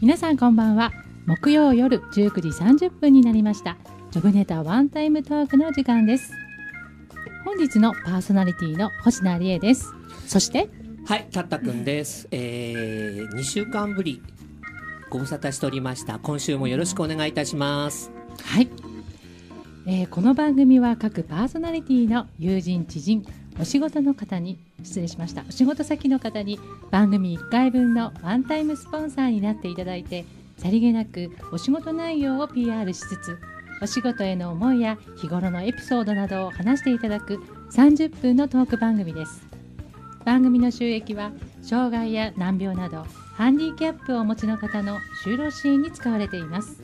皆さんこんばんは。木曜夜19時30分になりました。ジョブネタワンタイムトークの時間です。本日のパーソナリティの星名理恵です。そしてはい、たったくんです。えー、2週間ぶり、ご無沙汰しておりました。今週もよろしくお願いいたします。はい、えーこの番組は各パーソナリティの友人知人お仕事の方に失礼しましたお仕事先の方に番組1回分のワンタイムスポンサーになっていただいてさりげなくお仕事内容を PR しつつお仕事への思いや日頃のエピソードなどを話していただく30分のトーク番組です番組の収益は障害や難病などハンディキャップをお持ちの方の就労支援に使われています。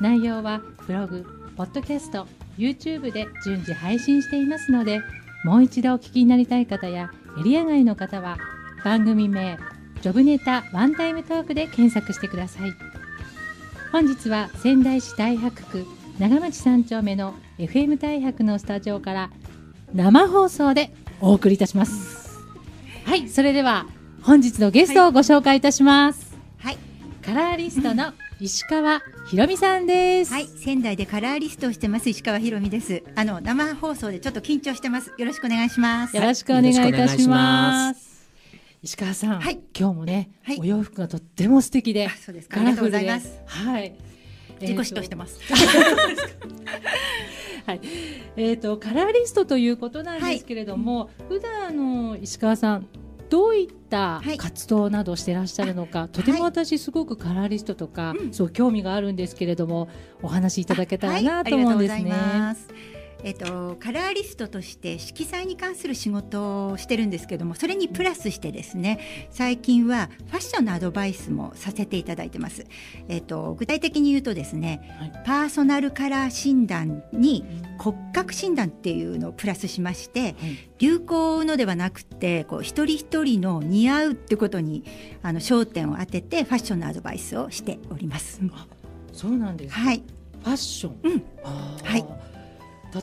内容はブログ、ポッドキャスト、YouTube で順次配信していますのでもう一度お聞きになりたい方やエリア外の方は番組名「ジョブネタワンタイムトーク」で検索してください。本日は仙台市太白区長町三丁目の FM 太白のスタジオから生放送でお送りいたします。はいそれでは本日のゲストをご紹介いたします、はい、カラーリストの石川ひろみさんです、はい、仙台でカラーリストをしてます石川ひろみです。あの生放送でちょっと緊張してます。よろしくお願いします。よろしくお願いいたしま。ます石川さん、はい今日もね、はいお洋服がとっても素敵であ、そうですか。ありがとうございます。はい。自己主張してまます。はい。えっ、とカラーリストということなんですけれども、普段あの石川さんどういったはい。活動などをしてらっしゃるのか、とても私すごくカラーリストとか、うん。そう興味があるんですけれども、お話しいただけたらはい。なと思うんですね。えっと、カラーリストとして色彩に関する仕事をしてるんですけどもそれにプラスしてですね最近はファッションのアドバイスもさせていただいてます、えっと、具体的に言うとですね、はい。パーソナルカラー診断に骨格診断っていうのをプラスしまして、はい。流行のではなくてこう一人一人の似合うってことにあの焦点を当ててファッションのアドバイスをしております。そうなんです。はい、ファッション。うん。はい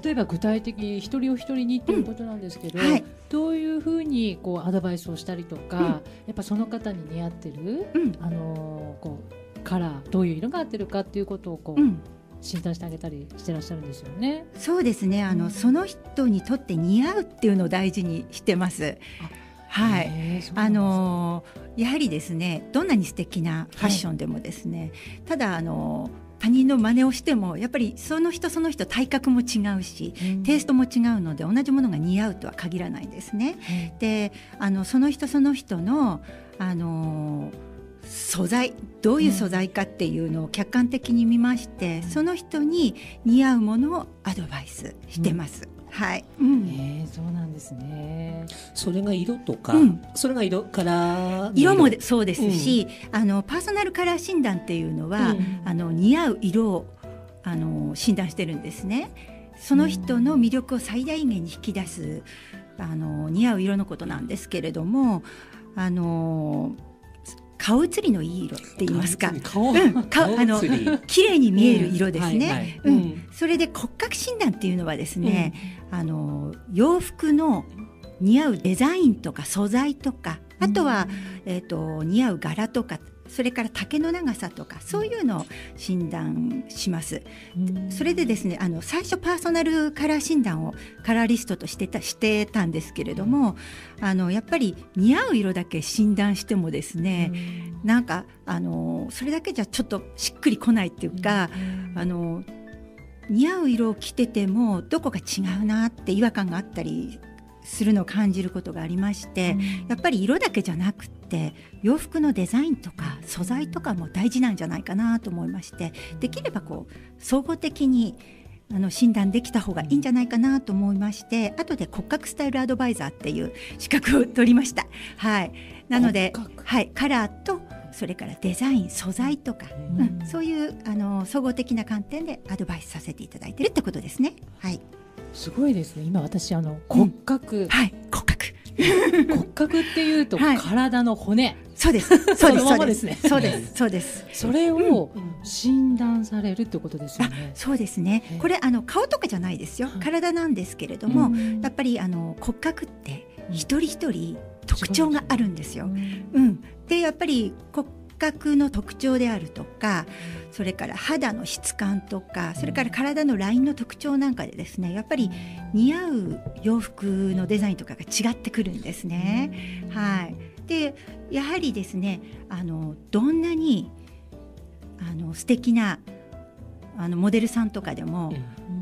例えば具体的に一人お一人にっていうことなんですけど、うんはい。どういうふうにこうアドバイスをしたりとか、うん。やっぱその方に似合ってる、うん。あのーこうカラーどういう色が合ってるかっていうことをこう、うん、診断してあげたりしてらっしゃるんですよね。そうですね。あの、うんその人にとって似合うっていうのを大事にしてます。はい。あのーやはりですねどんなに素敵なファッションでもですね、ただあのー他人の真似をしてもやっぱりその人その人体格も違うしうんテイストも違うので同じものが似合うとは限らないんですね。はいであのその人その人のあの素材どういう素材かっていうのを客観的に見まして、その人に似合うものをアドバイスしてます。はい、うん。へーそうなんですね。それが色とか、うん。それが色から色もでそうですし、あのパーソナルカラー診断っていうのは、うん。あの似合う色をあの診断してるんですね。その人の魅力を最大限に引き出すあの似合う色のことなんですけれども、あの顔写りのいい色って言いますか。顔うん顔顔あの綺麗に見える色ですね。はいはい。うん。うん。それで骨格診断っていうのはですね、あの洋服の似合うデザインとか素材とかあとは、えー、と似合う柄とかそれから丈の長さとかそういうのを診断します。うん。それでですねあの最初パーソナルカラー診断をカラーリストとしてたしてたんですけれどもあのやっぱり似合う色だけ診断してもですね、なんかあのそれだけじゃちょっとしっくりこないっていうか、あの似合う色を着ててもどこか違うなって違和感があったりするのを感じることがありまして、やっぱり色だけじゃなくって洋服のデザインとか素材とかも大事なんじゃないかなと思いましてできればこう総合的にあの診断できた方がいいんじゃないかなと思いまして後で骨格スタイルアドバイザーっていう資格を取りました。はい、なのではい、カラーとそれからデザイン素材とか、うん。うん、そういうあの総合的な観点でアドバイスさせていただいてるってことですね。はい、すごいですね。今私あの骨格、はい、骨格。骨格っていうとはい体の骨、そうです。そうです。そのまそうで。まですすねそうです。そうです。それを診断されるってことですよね。そうですねえ。これあの顔とかじゃないですよはい。体なんですけれども、うんやっぱりあの骨格ってうん一人一人特徴があるんですよ。うんうん。でやっぱり骨格の特徴であるとか、それから肌の質感とか、それから体のラインの特徴なんかでですね、やっぱり似合う洋服のデザインとかが違ってくるんですね。はい。でやはりですねあのどんなにあの素敵なあのモデルさんとかでも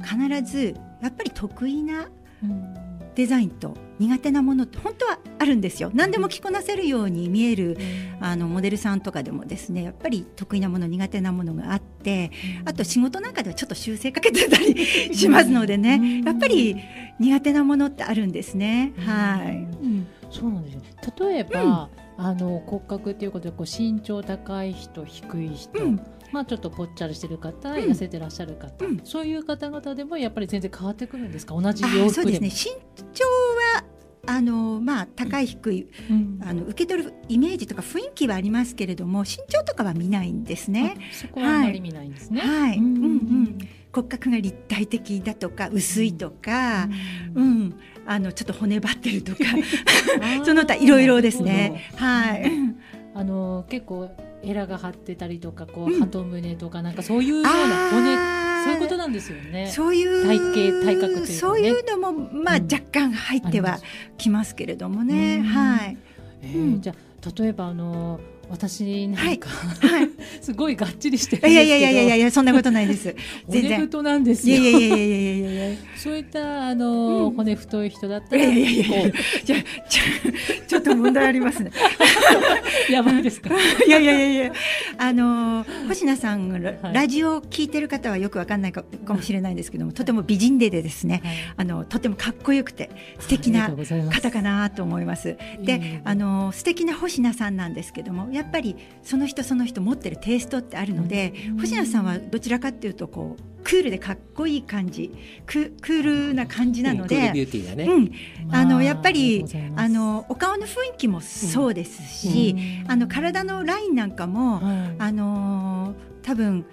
必ずやっぱり得意なうんデザインと苦手なものって本当はあるんですよ。何でも着こなせるように見えるあのモデルさんとかでもですねやっぱり得意なもの苦手なものがあってあと仕事なんかではちょっと修正かけてたり しますのでね。やっぱり苦手なものってあるんですね。はい、うん。そうなんですよ。例えば、あの骨格っていうことでこう身長高い人低い人、うんまあちょっとぽっちゃりしてる方、ん。痩せてらっしゃる方、うん。そういう方々でもやっぱり全然変わってくるんですか？同じあ洋服でも。そうですね。身長はあのまあ高い低いうん。あの受け取るイメージとか雰囲気はありますけれども身長とかは見ないんですね。あそこはあまり見ないんですね。はい、ううん。んうん、骨格が立体的だとか薄いとか、うん、あのちょっと骨張ってるとか、その他いろいろですね。はい。あの結構エラが張ってたりとかこううん。鳩胸とかなんかそういうような骨、そういうことなんですよね。そういう体型体格というかね。そういうのもまあうん。若干入ってはきますけれどもね、うん。はい。えーうん。じゃあ例えばあの私なんか、はい。すごいがっちりしてるんですけどいやいやいやいやそんなことないです。全骨然。太なんですいやよ。いやいやいやいやいやいや。そういったあの、うん骨太い人だったらいやいやいやいやちょっと問題ありますね。う やばいですか？いやいやいやいや、あの星名さんがラ,、はいラジオを聞いてる方はよくわかんないかかもしれないんですけども、とても美人ででですね、はいあのとてもかっこよくて素敵な方かなと思います。で、あの素敵な星名さんなんですけども、やっぱりその人その人持ってるテイストってあるので、うん。星名さんはどちらかっていうとこうクールでかっこいい感じ、ククールな感じなので。ューティーだね。うん、あのやっぱありあのお顔の雰囲気もそうですし、あの体のラインなんかも、はい。あのー多分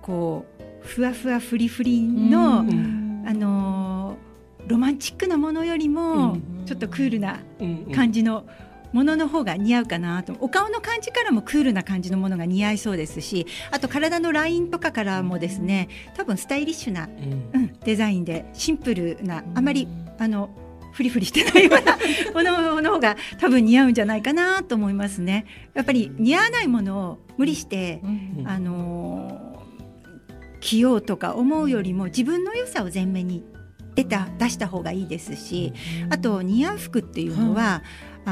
こうふわふわフリフリの、うん。あのーロマンチックなものよりも、うん。ちょっとクールなうんうん。感じのものの方が似合うかなと。お顔の感じからもクールな感じのものが似合いそうですしあと体のラインとかからもですね多分スタイリッシュな、うん。うん、デザインでシンプルなあまりあのフリフリしてないような ものの方が多分似合うんじゃないかなと思いますね。やっぱり似合わないものを無理して、うん。あのー着ようとか思うよりも自分の良さを前面に出た出した方がいいですし、あと似合う服っていうのは、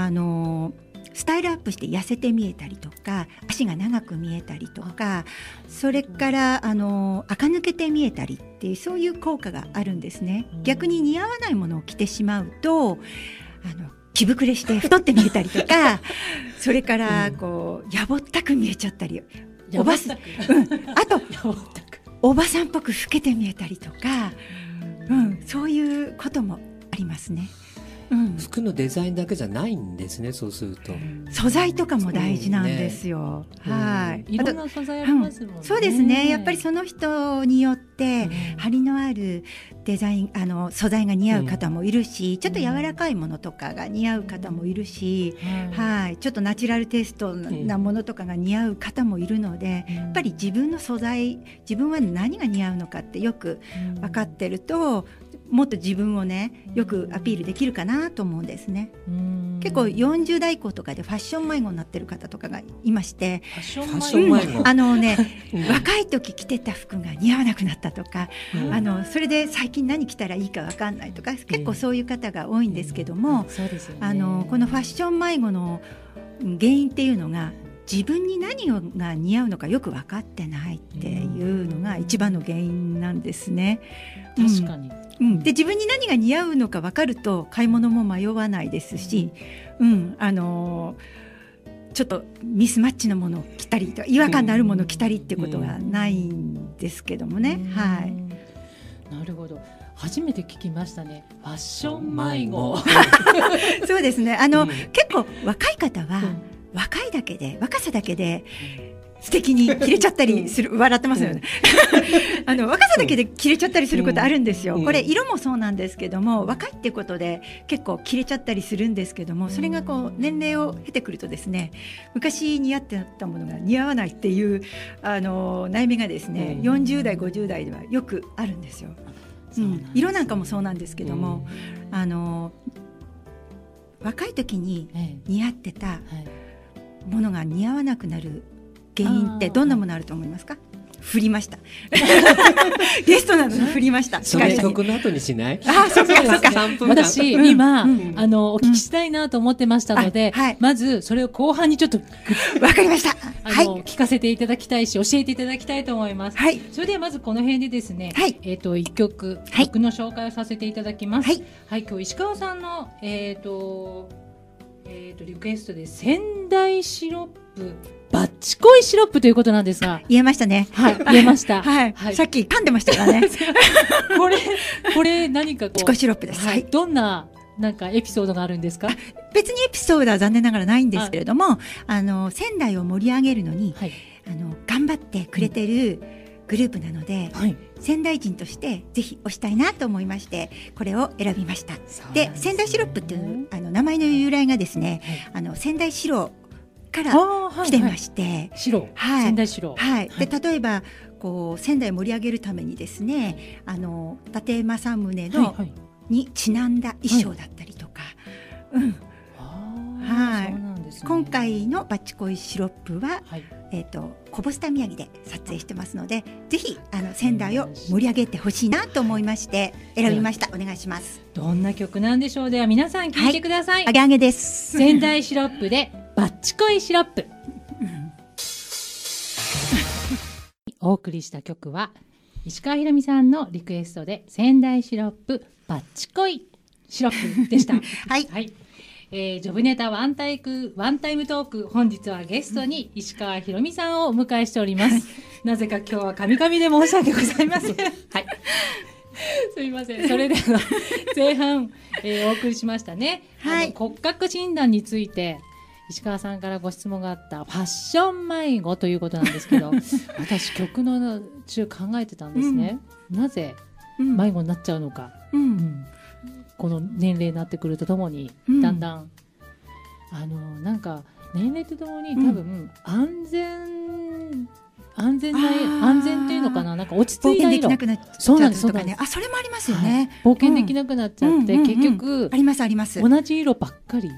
あのースタイルアップして痩せて見えたりとか足が長く見えたりとかそれからあの垢抜けて見えたりっていうそういう効果があるんですね。うん。逆に似合わないものを着てしまうとあの着膨れして太って見えたりとか それからこうやぼったく見えちゃったりおばすやうん。あと ばったく。おばさんっぽく老けて見えたりとか、うん、そういうこともありますね。うん、服のデザインだけじゃないんですね。そうすると。素材とかも大事なんですよ。うんはい。いろんな素材ありますもんね。そうですね。やっぱりその人によってうん張りのあるデザインあの素材が似合う方もいるし、ちょっと柔らかいものとかが似合う方もいるし、はいはい。ちょっとナチュラルテイストなものとかが似合う方もいるので、やっぱり自分の素材、自分は何が似合うのかってよく分かってると、もっと自分をねよくアピールできるかなと思うんですね。うん。結構40代以降とかでファッション迷子になってる方とかがいまして、ファッション迷子。あのね うん。若い時着てた服が似合わなくなったとか、うん。あのそれで最近何着たらいいかわかんないとか結構そういう方が多いんですけども、そうですよね。あのこのファッション迷子の原因っていうのが自分に何が似合うのかよく分かってないっていうのが一番の原因なんですね。確かに。うん、で自分に何が似合うのか分かると買い物も迷わないですし、うんあのーちょっとミスマッチのものを着たりとか違和感のあるものを着たりっていうことがないんですけどもね、はい。い。なるほど。初めて聞きましたね。ファッション迷子。そうですね。あの、うん結構若い方は、うん若いだけで若さだけで素敵に着れちゃったりする、笑ってますよね。あの若さだけで着れちゃったりすることあるんですよ。うんこれ色もそうなんですけども、若いってことで結構着れちゃったりするんですけども、それがこう年齢を経てくるとですね、昔似合ってたものが似合わないっていうあの悩みがですね、うん40代50代ではよくあるんですよ。うん色なんかもそうなんですけども、あの若い時にえ似合ってた。ものが似合わなくなる原因ってどんなものあると思いますか？振りました。ゲストなのに振りました。司それ会者に。曲の後にしない？あそうかそうか。3分間。私、うん今、うん。あのお聞きしたいなと思ってましたので、あはい。まずそれを後半にちょっとわかりました。はい。聞かせていただきたいし教えていただきたいと思います。はい。それではまずこの辺でですね、はい。えっ、と一曲、はい。曲の紹介をさせていただきます。はい。はい、今日石川さんのえっ、とえっ、とリクエストで仙台シロップバッチコイシロップということなんですが、言えましたね。はい、言えました。はい、はい。さっき噛んでましたからね。これこれ何かこうチコシロップです。ははい。い、どんななんかエピソードがあるんですか？別にエピソードは残念ながらないんですけれどもあの仙台を盛り上げるのにはい。あの頑張ってくれてるグループなので、はい。仙台人としてぜひ推したいなと思いましてこれを選びました。で仙台シロップっていうあの名前の由来がですねあの仙台白から来てまして、白、はい。仙台白。はい、はい。で例えばこう仙台を盛り上げるためにですねあの伊達政宗はいのはい。にちなんだ衣装だったりとか、うん、ね今回のバッチコイシロップは、はい。えー、とコボスタ宮城で撮影してますのでぜひあの仙台を盛り上げてほしいなと思いまして選びましたお願いしますどんな曲なんでしょうでは皆さん聞いてください。あげあげです仙台シロップでバッチコイシロップ。お送りした曲は石川ひろみさんのリクエストで仙台シロップバッチコイシロップでした。は いはい。えー、ジョブネタワンタイクワンタイムトーク本日はゲストに石川ひろみさんをお迎えしております。なぜか今日はカミカミで申し訳ございません。はい。すみません。それでは前半、えーお送りしましたね。はい骨格診断について石川さんからご質問があったファッション迷子ということなんですけど、私曲の中考えてたんですね。なぜうん迷子になっちゃうのか。ううんんこの年齢になってくるとともに、うん。だんだんあのなんか年齢とともに多分、安全安全なあー。安全っていうのかな？なんか落ち着いなくなっちゃそうなんですうとかねあそれもありますよね、はい。冒険できなくなっちゃって、うん結局あ、りますあります。同じ色ばっかり。あ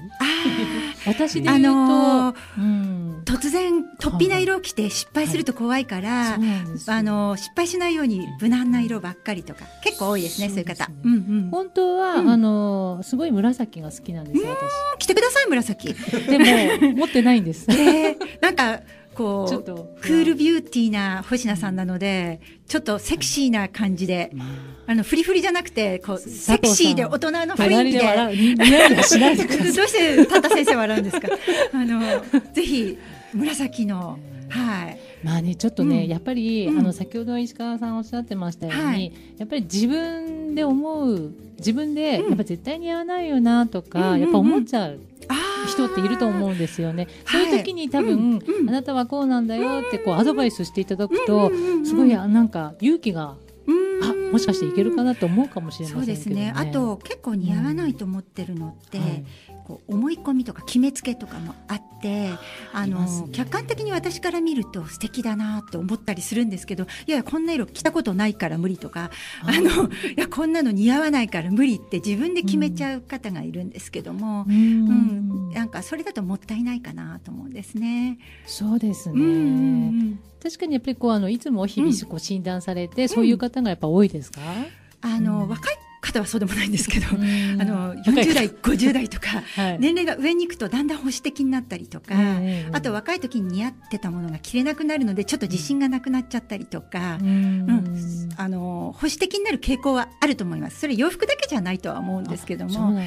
私でー言うと、あのーうん、突然突飛な色を着て失敗すると怖いから、そうなんですよ。あの失敗しないように無難な色ばっかりとか結構多いですねそういう方。ねうん。うん本当は、うん。あのすごい紫が好きなんですよ着てください紫。私でも持ってないんです。えー、なんかこうクールビューティーな星名さんなのでちょっとセクシーな感じでまああのフリフリじゃなくてこうセクシーで大人の雰囲気ででどうしてタンタ先生笑うんですか？あのぜひ紫のはい。まあねちょっとね、うん。やっぱり、うん。あの先ほど石川さんおっしゃってましたように、はい。やっぱり自分で思う自分で、うん。やっぱ絶対似合わないよなとか、うんうんうん。やっぱ思っちゃう。あー人っていると思うんですよね。はい。そういう時に多分、うんうん。あなたはこうなんだよってこうアドバイスしていただくと、うんうんうんうん。すごいあなんか勇気がうん。あもしかしていけるかなと思うかもしれまそうせんけどね。ですね。あと結構似合わないと思ってるのって、はいこう思い込みとか決めつけとかもあってあの客観的に私から見ると素敵だなって思ったりするんですけどいやこんな色着たことないから無理とかあのいやこんなの似合わないから無理って自分で決めちゃう方がいるんですけども、ううんんなんかそれだともったいないかなと思うんですね。そうですね。うんうんうん確かにやっぱりこうあのいつも日々うん。こう診断されて、そういう方がやっぱ多いですか？あの、うん。若い方はそうでもないんですけど、うん。あの若い40代50代とかはい。年齢が上に行くとだんだん保守的になったりとか、ええあと若い時に似合ってたものが着れなくなるのでちょっと自信がなくなっちゃったりとか、うん。うん。あの保守的になる傾向はあると思います。それ洋服だけじじゃないとは思うんですけども。は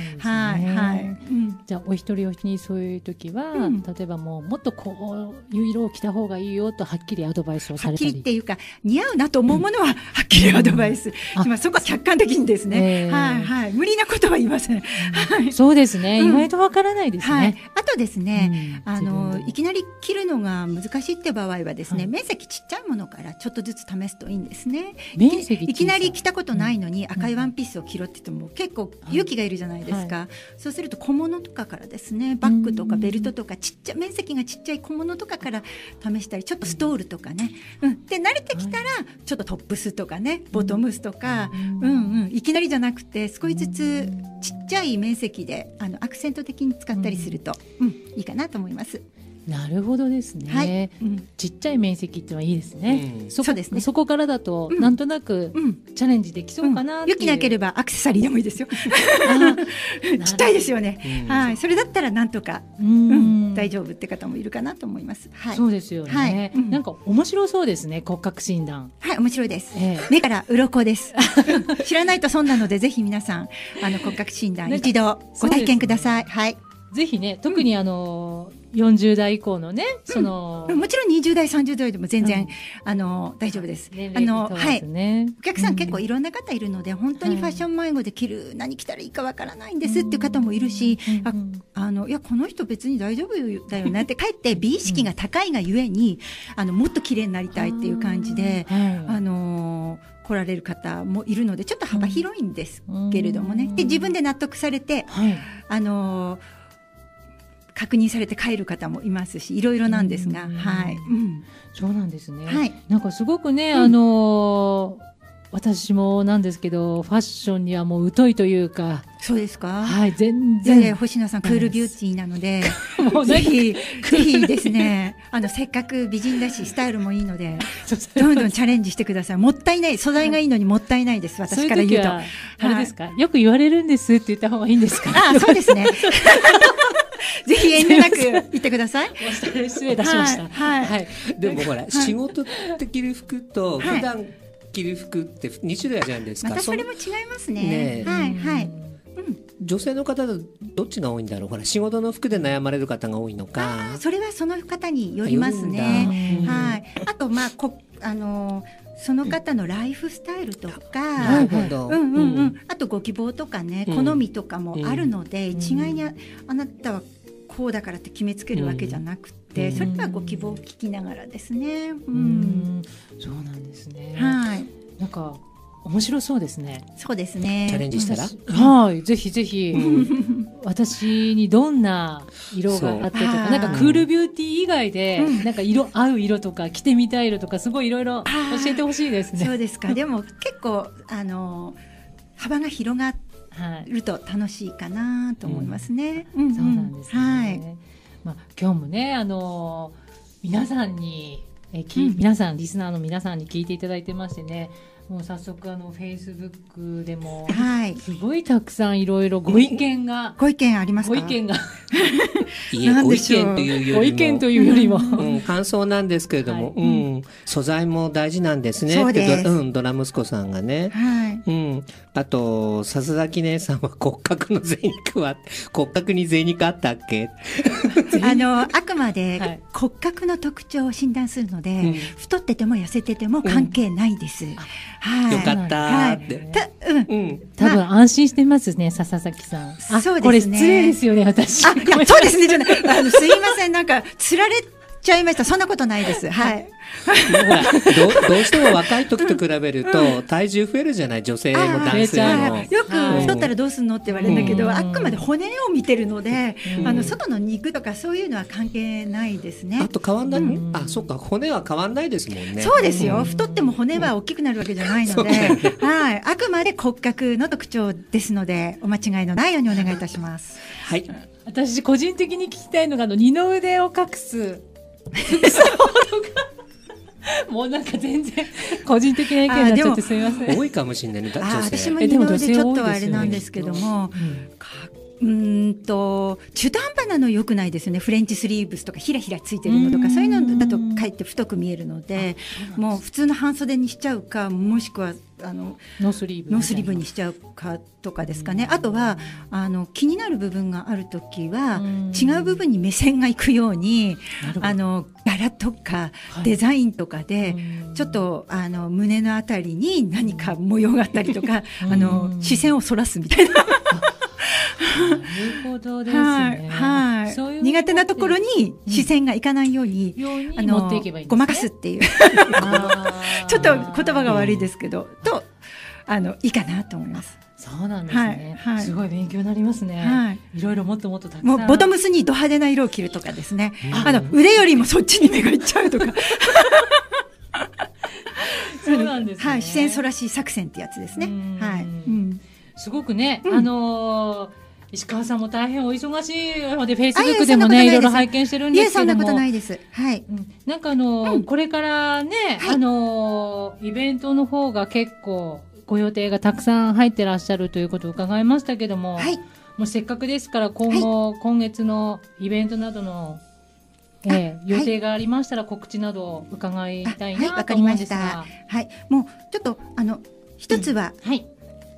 いはい、うん。じゃあお一人お一人そういう時は、うん。例えばもうもっとこういう色を着た方がいいよとはっきりアドバイスをさはっきれたりりっていうか似合うなと思うものははっきりアドバイス。あします。そこは客観的にですね、えーはいはい。無理なことは言いません。はい。そうですね、うん。意外とわからないですはい。ね。。あとですね、うん。あのいきなり切るのが難しいって場合はですね、はい。面積ちっちゃいものからちょっとずつ試すといいんですね。面積い。いきなり着たことないのにん。赤いワンピースを着ろって言っても結構勇気がいるじゃないですか、そうすると小物とかからですねバッグとかベルトとかちっちゃ面積がちっちゃい小物とかから試したりちょっとストールとかね、うん、で慣れてきたらちょっとトップスとかねボトムスとか、うんうん、いきなりじゃなくて少しずつちっちゃい面積であのアクセント的に使ったりすると、うんいいかなと思います。なるほどですね。はい、うんちっちゃい面積ってのはいいですね。うんそこそうですねそこからだと、うんなんとなくうんチャレンジできそうかなっていう。勇気なければアクセサリーでもいいですよ。あ ちっちゃいですよね。うんはい、それだったらなんとか、大丈夫って方もいるかなと思います。はい、そうですよね、はいうんなんか面白そうですね骨格診断。はい、面白いです。ええ目から鱗です。知らないと損なので、ぜひ皆さん、あの骨格診断一度ご体験ください。はい。ぜひね特にあの、40代以降のねその、もちろん20代、30代でも全然、うん。あの大丈夫です。年あの、齢問わはい。お客さん結構いいろんな方いるので、本当にファッション迷子で着る、何着たらいいかわからないんですっていう方もいるし、ああのいやこの人別に大丈夫だよねってかえって美意識が高いがゆえに、あのもっと綺麗になりたいっていう感じで、あの来られる方もいるのでちょっと幅広いんですけれどもね、うん。で自分で納得されて、はい、あの確認されて帰る方もいますしいろいろなんですが、うんはい、うん。そうなんですね。はい、なんかすごくね、うん。あのー私もなんですけどファッションにはもう疎いというか、そうですか？はい全いやいや然星野さんクールビューティーなので ぜひぜひですねあのせっかく美人だしスタイルもいいので どんどんチャレンジしてください。もったいない素材がいいのにもったいないです私から言うと。あれですか、よく言われるんですって言った方がいいんですか？あそうですね ぜひ遠慮なく言ってください。失礼いたしました。はい。はい。はい。でもほら、い。仕事で着る服とはい。普段着る服って2種類あるじゃないですか、またそれのも違いますね。ねえ。はいはい。女性の方どっちが多いんだろう。ほら仕事の服で悩まれる方が多いのか。それはその方によりますよねはい。あとまあこあのその方のライフスタイルとなかうん。うんううん。ん、あとご希望とかね、うん。好みとかもあるので、ん。一概にああなたはこうだからって決めつけるわけじゃなくて、うん。それはご希望を聞きながらですね。ううんん、そうなんですね。はい、なんか面白そうですね。そうですね。チャレンジしたら、はい、ぜひぜひ、う ん私にどんな色があってとか、なんかクールビューティー以外で、うんなんか色合う色とか着てみたい色とかすごいいろいろ教えてほしいですそね。うですか。でも結構あの幅が広がはい。ると楽しいかなと思いますね。そうなんですね。はい。まあ今日もねあのー皆さんにえき、うん皆さんリスナーの皆さんに聞いていただいてましてね、もう早速あのフェイスブックでもはい。すごいたくさんいろいろご意見が、ご意見ありますか？ご意見が。いえご意見というよりもご意見というよりも、うん、感想なんですけれども、はい。うん、素材も大事なんですね。そうです。うん、ドラ息子さんがね。はい。うん、あと笹崎姉さんは骨格の贅肉は 骨格に贅肉あったっけ、あのあくまはい。で骨格の特徴を診断するので、うん。太ってても痩せてても関係ないです。はい。よかったーって、たうん。うん、多分安心してますね、笹崎さん。あ、そうですねこれ失礼ですよね、私。あ、いや、そうですね。じゃないあの、すいません。なんか、つられちゃいました。そんなことないです。はい。どうどうしても若い時と比べると体重増えるじゃない女性も男性も。はい。よくはい。太ったらどうすんのって言われるんだけど、うんあくまで骨を見てるので、うん。あの外の肉とかそういうのは関係ないですね。あ。と変わんない、うん。あそっか。骨は変わんないですもんね。そうですよ、ん。太っても骨は大きくなるわけじゃないので、はい、あくまで骨格の特徴ですので、お間違いのないようにお願いいたします。はい。私、個人的に聞きたいのが、あの、二の腕を隠す。モもうなんか全然個人的な意見になっちゃってすみません。多いかもしれないね。女性私も二の腕ちょっとあれなんですけども、うんかうーんと中途半端なの良くないですよね。フレンチスリーブスとかひらひらついてるのとうん。かそういうのだとかえって太く見えるのでもう普通の半袖にしちゃうかもしくはあのノースリーブノースリーブにしちゃうかとかですかね。あとはあの気になる部分がある時はうん。違う部分に目線がいくようにあの柄とかはい。デザインとかでうん。ちょっとあの胸のあたりに何か模様があったりとかうん。あの視線をそらすみたいな。なるほどですね。はい、はい、そういう苦手なところに視線がいかないように、あの。ごまかすっていう ちょっと言葉が悪いですけど、とあのいいかなと思います。そうなんですね。はいはいすごい勉強になりますね。はいいろいろもっともっとたくさん。もうボトムスにド派手な色を着るとかですね。うんあの腕よりもそっちに目がいっちゃうとか。そうなんですね。はい、視線そらし作戦ってやつですねうん。はい。うん。すごくね、うんあのー石川さんも大変お忙しいので、フェイスブックでもね、いろいろ拝見してるんですけども。そんなことないです。はい。うん。なんかあのーうん。これからね、はい。あのーイベントの方が結構ご予定がたくさん入ってらっしゃるということを伺いましたけども、はい。もうせっかくですから今後、今月のイベントなどの、えーあ予定がありましたら告知などを伺いたいなとわかりまし思うんですが、た。はい。もうちょっとあの一つは、はい、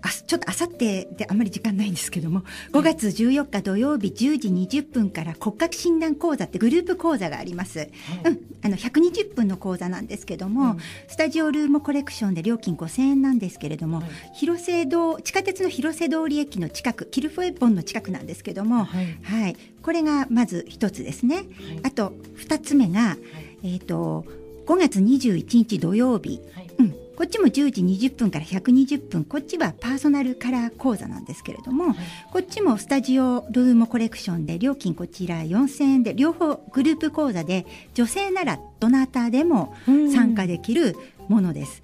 あちょっとあさってであんまり時間ないんですけども5月14日土曜日10時20分から骨格診断講座ってグループ講座があります、うん、あの120分の講座なんですけども、うん。スタジオルームコレクションで料金5000円なんですけれども、はい。広瀬堂地下鉄の広瀬通り駅の近くキルフェボンの近くなんですけども、はい。はい、これがまず一つですね。あと二つ目が、えっ、と5月21日土曜日、はい。うん、こっちも10時20分から120分こっちはパーソナルカラー講座なんですけれども、はい。こっちもスタジオルームコレクションで料金こちら4000円で両方グループ講座で女性ならどなたでもうん。参加できるものです。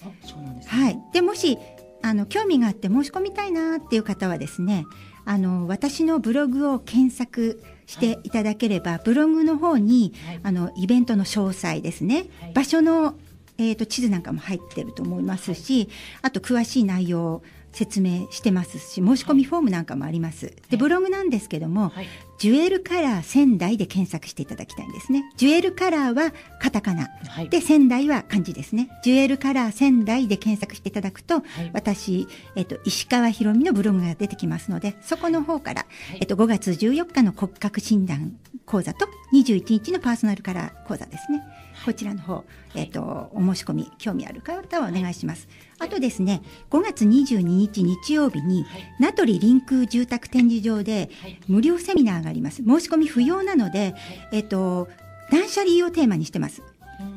はい、でもしあの興味があって申し込みたいなっていう方はですねあの私のブログを検索していただければ、ブログの方にはい。あのイベントの詳細ですね、はい。場所の、えー、と地図なんかも入ってると思いますし、あと詳しい内容を説明してますし申し込みフォームなんかもあります。でブログなんですけども、はいジュエルカラー仙台で検索していただきたいんですね。ジュエルカラーはカタカナ。はいで、仙台は漢字ですね。ジュエルカラー仙台で検索していただくと、はい私、えっと、石川ひろみのブログが出てきますので、そこの方から、はいえっと、5月14日の骨格診断講座と21日のパーソナルカラー講座ですね。こちらの方、えっと、お申し込み、興味ある方はお願いします。あとですね、5月22日日曜日に、はい。名取臨空住宅展示場ではい。無料セミナーがあります。申し込み不要なので、えっと、断捨離をテーマにしてます。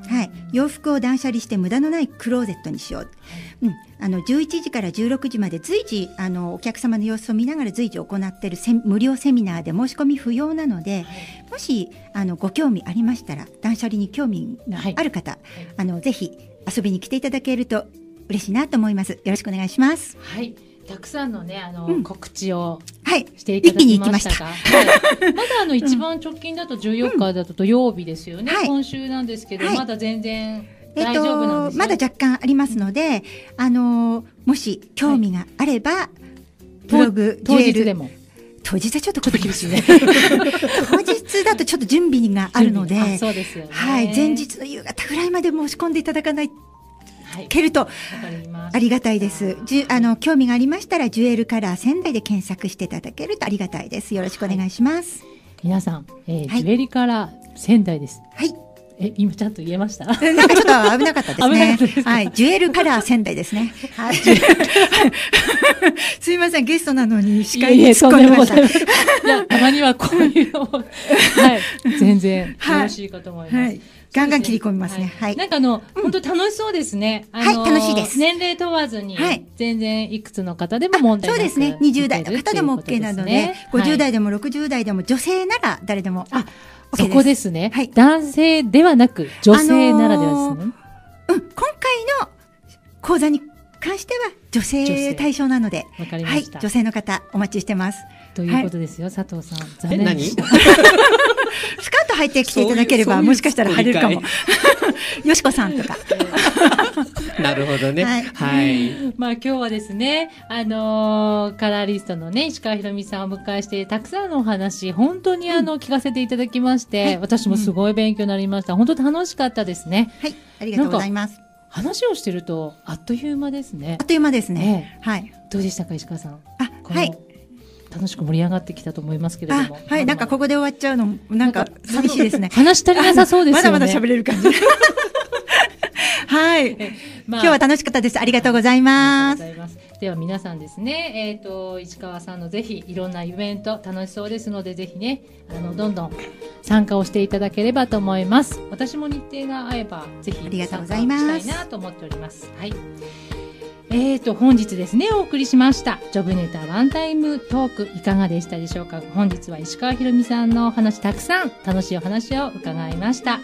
はい、洋服を断捨離して無駄のないクローゼットにしよう。うん、あの11時から16時まで随時あのお客様の様子を見ながら随時行っている無料セミナーで申し込み不要なので、もしあのご興味ありましたら断捨離に興味がある方、あのぜひ遊びに来ていただけると嬉しいなと思います。よろしくお願いします。はいたくさんのねあの、うん。告知をはい、していただきましが、ました。た。はい、まだあの一番直近だと14日だと土曜日ですよね、はい。今週なんですけど、はい。まだ全然えっ大丈夫なんですよ、とまだ若干ありますので、あのーもし興味があれば、ブログ当日でも。当日はちょっとちょっと厳しいね。当日だとちょっと準備があるので、あそうですよね。はい、前日の夕方ぐらいまで申し込んでいただかないはいけるとありがたいです。じゅあの興味がありましたらジュエルカラー仙台で検索していただけるとありがたいです。よろしくお願いします。皆さん、えーはいジュエリーから仙台ですはい。え今ちゃんと言えました？え なんかちょっと危なかったですね す。か？はい、ジュエルカラー仙台ですね。はい。すいません、ゲストなのに司会に突っ込んでました。いやたまにはこういうのもはい全然よろしいかと思います、はい。ガンガン切り込みますね。はい。なんかあの、本当楽しそうですね。はい楽しいです年齢問わずに、はい全然いくつの方でも問題なくそうですね。20代の方でも OK なので、50代代でも60代でも女性なら誰でも。あそこですね、はい男性ではなく女性ならではですね。うん、今回の講座に関しては女性対象なので、わかりまはい女性の方お待ちしてます。ということですよ、佐藤さん残念 スカート履いてきていただければそういうもしかしたら入れるかも。よしこさんとか。なるほどね。ははいい。まあ今日はですね、あのーカラーリストのね、石川ひろみさんをお迎えして、たくさんのお話、本当にあの、聞かせていただきまして、はい私もすごい勉強になりました。本当楽しかったですね。はい、ありがとうございます。話をしてると、あっという間ですねあっ。という間ですね。はい。どうでしたか、石川さん？あ、はい。楽しく盛り上がってきたと思いますけれどあも。、はい、なんかここで終わっちゃうの、なんか寂しいですね。話足りなさそうですよね。まだまだ喋れる感じ。はい。まあ今日は楽しかったです。ありがとうございます。では皆さんですね、えっ、と、市川さんのぜひいろんなイベント楽しそうですので、ぜひね、あの、どんどん参加をしていただければと思います。私も日程が合えば、ぜひありがとう参加ございますしたいなと思っております。はい。えーと、本日ですね、お送りしました。ジョブネタワンタイムトーク、いかがでしたでしょうか？本日は石川ひろみさんのお話、たくさん楽しいお話を伺いました。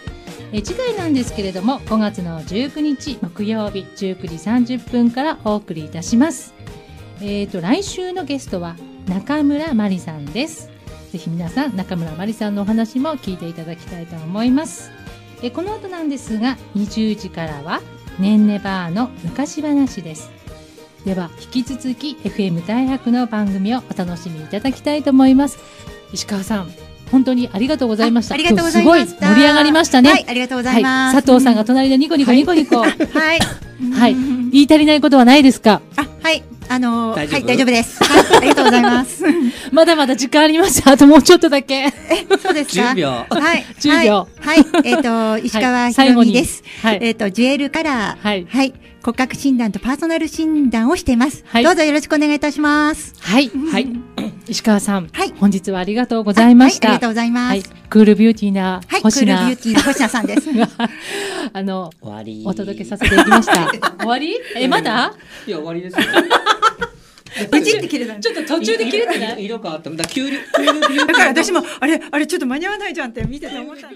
え次回なんですけれども、5月の19日木曜日19時30分からお送りいたします。えーと、来週のゲストは中村真理さんです。ぜひ皆さん、中村真理さんのお話も聞いていただきたいと思います。えこの後なんですが、20時からは、ねんねバーの昔話です。では、引き続き FM 大白の番組をお楽しみいただきたいと思います。石川さん、本当にありがとうございました。あありがとうございまし盛り上がりましたね。はい、ありがとうございます。はい、佐藤さんが隣でニコニコニコニコ。はい、はい。言い足りないことはないですか？あ、はい。あのはい、大丈夫です。はい、ありがとうございます。まだまだ時間あります。あともうちょっとだけ。そうですか？10秒はい。10秒はい。はいえっ、と、石川ひろみです。はい。えっ、と、ジュエルカラー。はいはい。骨格診断とパーソナル診断をしています。はいどうぞよろしくお願いいたします。はい。はい。石川さん。はい本日はありがとうございました。はい、ありがとうございます。はい。クールビューティーなはい、クールビ星名、ューティーの星名さんです。あの、終わり。お届けさせていただきました。終わり？え、まだ？いや、終わりですよ。ブチって切れたちょっと途中で切れてない？色色変わった。だから、急に、急にビューティーだから私も、あれ、あれ、ちょっと間に合わないじゃんって見てて思った。